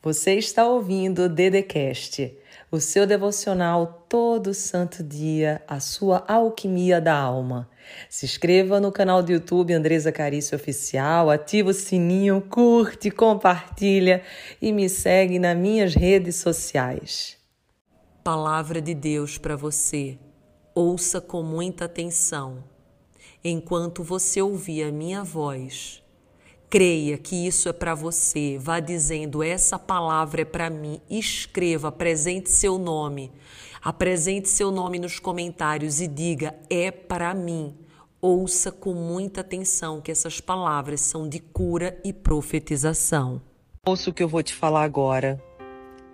Você está ouvindo o Dedecast, o seu devocional todo santo dia, a sua alquimia da alma. Se inscreva no canal do YouTube Andresa Carício Oficial, ativa o sininho, curte, compartilha e me segue nas minhas redes sociais. Palavra de Deus para você. Ouça com muita atenção. Enquanto você ouvir a minha voz, Creia que isso é para você. Vá dizendo: essa palavra é para mim. Escreva, apresente seu nome. Apresente seu nome nos comentários e diga: é para mim. Ouça com muita atenção que essas palavras são de cura e profetização. Ouça o que eu vou te falar agora.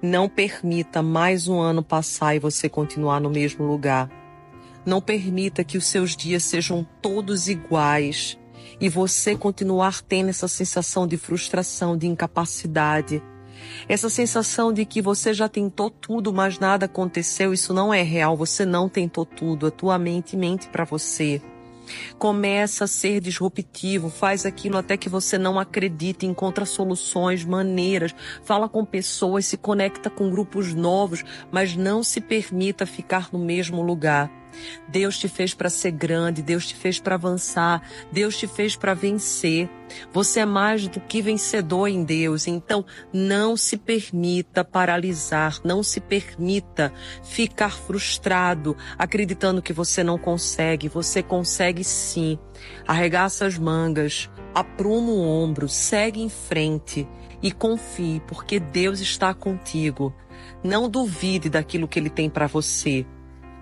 Não permita mais um ano passar e você continuar no mesmo lugar. Não permita que os seus dias sejam todos iguais e você continuar tendo essa sensação de frustração, de incapacidade, essa sensação de que você já tentou tudo, mas nada aconteceu, isso não é real, você não tentou tudo, a tua mente mente para você. Começa a ser disruptivo, faz aquilo até que você não acredite, encontra soluções, maneiras, fala com pessoas, se conecta com grupos novos, mas não se permita ficar no mesmo lugar. Deus te fez para ser grande, Deus te fez para avançar, Deus te fez para vencer. Você é mais do que vencedor em Deus. Então, não se permita paralisar, não se permita ficar frustrado, acreditando que você não consegue. Você consegue sim. Arregaça as mangas, apruma o ombro, segue em frente e confie, porque Deus está contigo. Não duvide daquilo que Ele tem para você.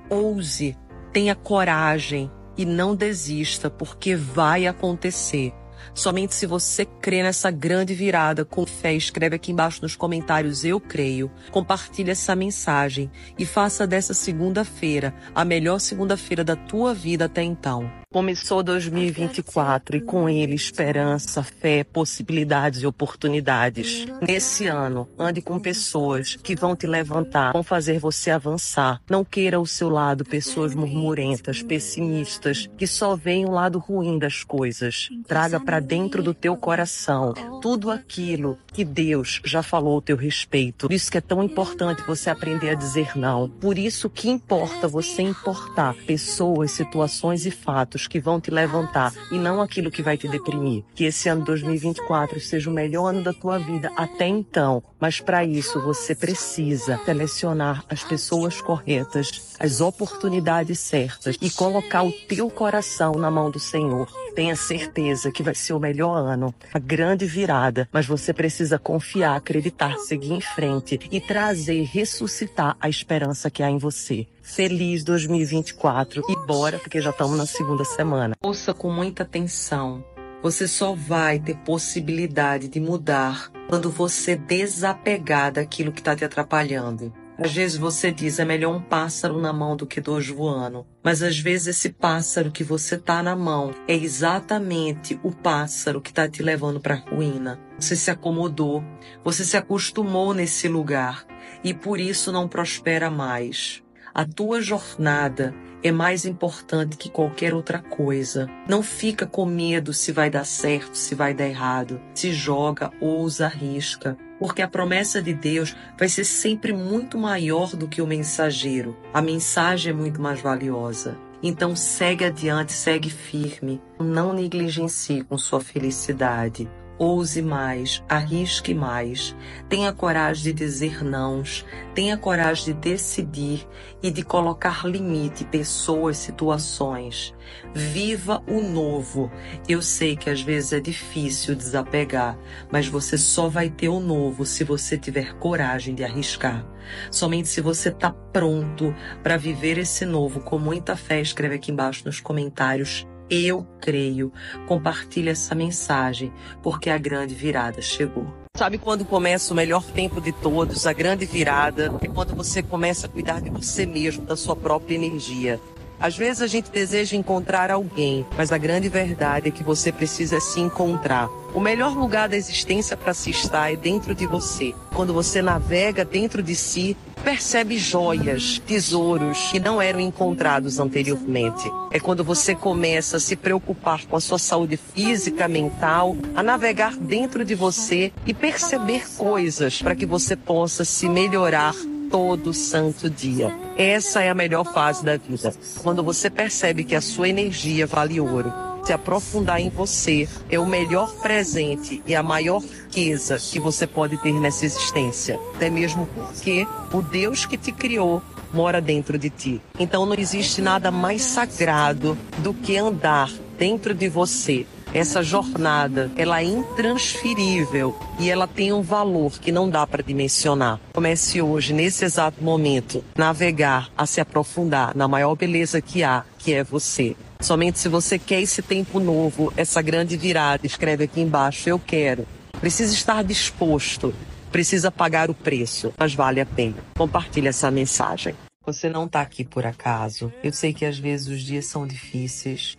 Ouse, tenha coragem e não desista, porque vai acontecer. Somente se você crê nessa grande virada com fé, escreve aqui embaixo nos comentários eu creio. Compartilhe essa mensagem e faça dessa segunda-feira a melhor segunda-feira da tua vida até então. Começou 2024 e com ele esperança, fé, possibilidades e oportunidades. Nesse ano, ande com pessoas que vão te levantar, vão fazer você avançar. Não queira ao seu lado pessoas murmurentas, pessimistas, que só veem o lado ruim das coisas. Traga para dentro do teu coração tudo aquilo que Deus já falou ao teu respeito. Por isso que é tão importante você aprender a dizer não. Por isso que importa você importar pessoas, situações e fatos que vão te levantar e não aquilo que vai te deprimir. Que esse ano 2024 seja o melhor ano da tua vida até então, mas para isso você precisa selecionar as pessoas corretas, as oportunidades certas e colocar o teu coração na mão do Senhor. Tenha certeza que vai ser o melhor ano, a grande virada, mas você precisa confiar, acreditar, seguir em frente e trazer, ressuscitar a esperança que há em você. Feliz 2024 e bora, porque já estamos na segunda semana. Ouça com muita atenção. Você só vai ter possibilidade de mudar quando você desapegar daquilo que está te atrapalhando. Às vezes você diz é melhor um pássaro na mão do que dois voando, mas às vezes esse pássaro que você tá na mão é exatamente o pássaro que está te levando para ruína. Você se acomodou, você se acostumou nesse lugar e por isso não prospera mais. A tua jornada é mais importante que qualquer outra coisa. Não fica com medo se vai dar certo, se vai dar errado. Se joga, ousa, arrisca. Porque a promessa de Deus vai ser sempre muito maior do que o mensageiro. A mensagem é muito mais valiosa. Então segue adiante, segue firme. Não negligencie com sua felicidade. Ouse mais, arrisque mais, tenha coragem de dizer nãos, tenha coragem de decidir e de colocar limite, pessoas, situações. Viva o novo. Eu sei que às vezes é difícil desapegar, mas você só vai ter o novo se você tiver coragem de arriscar. Somente se você está pronto para viver esse novo com muita fé, escreve aqui embaixo nos comentários eu creio. Compartilhe essa mensagem, porque a grande virada chegou. Sabe quando começa o melhor tempo de todos, a grande virada? É quando você começa a cuidar de você mesmo, da sua própria energia. Às vezes a gente deseja encontrar alguém, mas a grande verdade é que você precisa se encontrar. O melhor lugar da existência para se estar é dentro de você. Quando você navega dentro de si, percebe joias, tesouros que não eram encontrados anteriormente. É quando você começa a se preocupar com a sua saúde física, mental, a navegar dentro de você e perceber coisas para que você possa se melhorar todo santo dia. Essa é a melhor fase da vida. Quando você percebe que a sua energia vale ouro. Se aprofundar em você é o melhor presente e a maior riqueza que você pode ter nessa existência. Até mesmo porque o Deus que te criou mora dentro de ti. Então não existe nada mais sagrado do que andar dentro de você essa jornada, ela é intransferível e ela tem um valor que não dá para dimensionar. Comece hoje, nesse exato momento, navegar, a se aprofundar na maior beleza que há, que é você. Somente se você quer esse tempo novo, essa grande virada, escreve aqui embaixo, eu quero. Precisa estar disposto, precisa pagar o preço, mas vale a pena. Compartilhe essa mensagem. Você não está aqui por acaso. Eu sei que às vezes os dias são difíceis,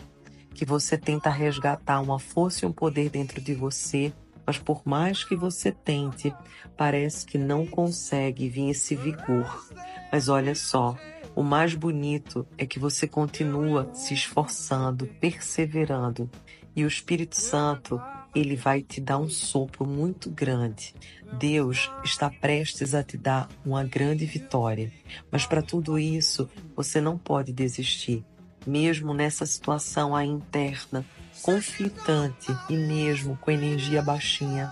que você tenta resgatar uma força e um poder dentro de você, mas por mais que você tente, parece que não consegue vir esse vigor. Mas olha só, o mais bonito é que você continua se esforçando, perseverando, e o Espírito Santo, ele vai te dar um sopro muito grande. Deus está prestes a te dar uma grande vitória. Mas para tudo isso, você não pode desistir mesmo nessa situação aí interna, conflitante e mesmo com energia baixinha,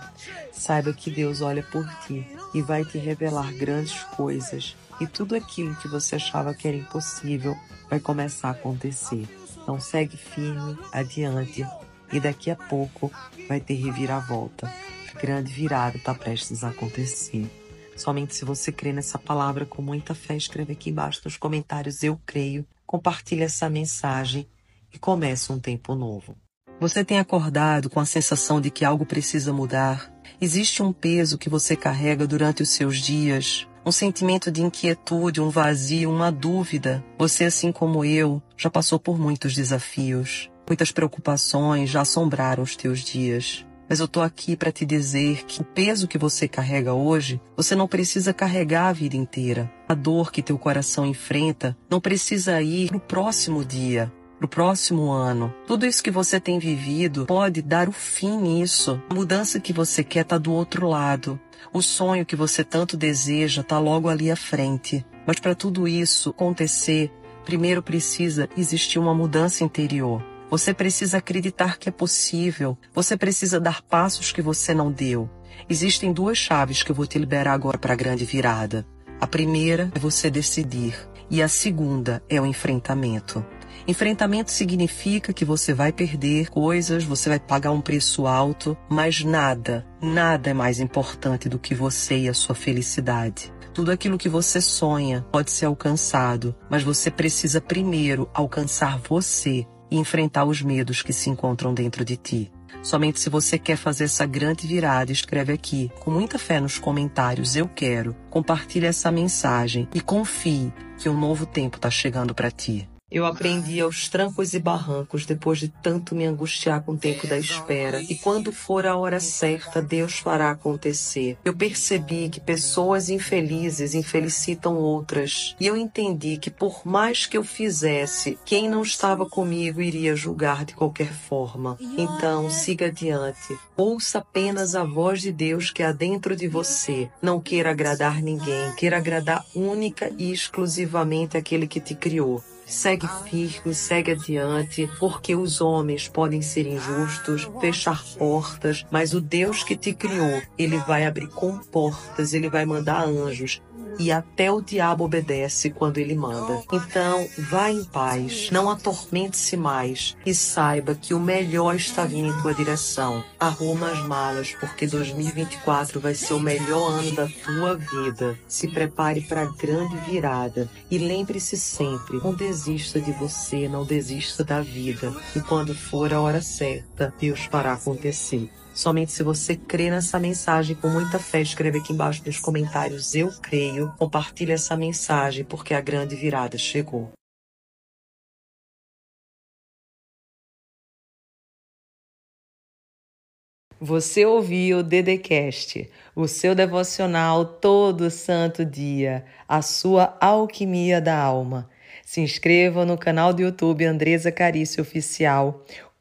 saiba que Deus olha por ti e vai te revelar grandes coisas e tudo aquilo que você achava que era impossível vai começar a acontecer. Então segue firme, adiante e daqui a pouco vai ter reviravolta. A grande virada está prestes a acontecer. Somente se você crê nessa palavra com muita fé, escreve aqui embaixo nos comentários eu creio compartilhe essa mensagem e comece um tempo novo. Você tem acordado com a sensação de que algo precisa mudar? Existe um peso que você carrega durante os seus dias? Um sentimento de inquietude, um vazio, uma dúvida? Você, assim como eu, já passou por muitos desafios. Muitas preocupações já assombraram os teus dias. Mas eu estou aqui para te dizer que o peso que você carrega hoje, você não precisa carregar a vida inteira. A dor que teu coração enfrenta não precisa ir para o próximo dia, para o próximo ano. Tudo isso que você tem vivido pode dar o fim nisso. A mudança que você quer está do outro lado. O sonho que você tanto deseja está logo ali à frente. Mas para tudo isso acontecer, primeiro precisa existir uma mudança interior. Você precisa acreditar que é possível. Você precisa dar passos que você não deu. Existem duas chaves que eu vou te liberar agora para a grande virada. A primeira é você decidir e a segunda é o enfrentamento. Enfrentamento significa que você vai perder coisas, você vai pagar um preço alto, mas nada, nada é mais importante do que você e a sua felicidade. Tudo aquilo que você sonha pode ser alcançado, mas você precisa primeiro alcançar você e enfrentar os medos que se encontram dentro de ti. Somente se você quer fazer essa grande virada, escreve aqui, com muita fé nos comentários, eu quero. Compartilhe essa mensagem e confie que um novo tempo está chegando para ti. Eu aprendi aos trancos e barrancos depois de tanto me angustiar com o tempo da espera. E quando for a hora certa, Deus fará acontecer. Eu percebi que pessoas infelizes infelicitam outras. E eu entendi que por mais que eu fizesse, quem não estava comigo iria julgar de qualquer forma. Então, siga adiante. Ouça apenas a voz de Deus que há dentro de você. Não queira agradar ninguém, queira agradar única e exclusivamente aquele que te criou. Segue firme, segue adiante, porque os homens podem ser injustos, fechar portas, mas o Deus que te criou, ele vai abrir com portas, ele vai mandar anjos e até o diabo obedece quando ele manda. Então, vá em paz, não atormente-se mais e saiba que o melhor está vindo em tua direção. Arruma as malas, porque 2024 vai ser o melhor ano da tua vida. Se prepare para a grande virada e lembre-se sempre: não desista de você, não desista da vida. E quando for a hora certa, Deus fará acontecer. Somente se você crê nessa mensagem com muita fé, escreva aqui embaixo nos comentários eu creio. Compartilhe essa mensagem porque a grande virada chegou. Você ouviu o Dedecast, o seu devocional todo santo dia, a sua alquimia da alma. Se inscreva no canal do YouTube Andresa Carício Oficial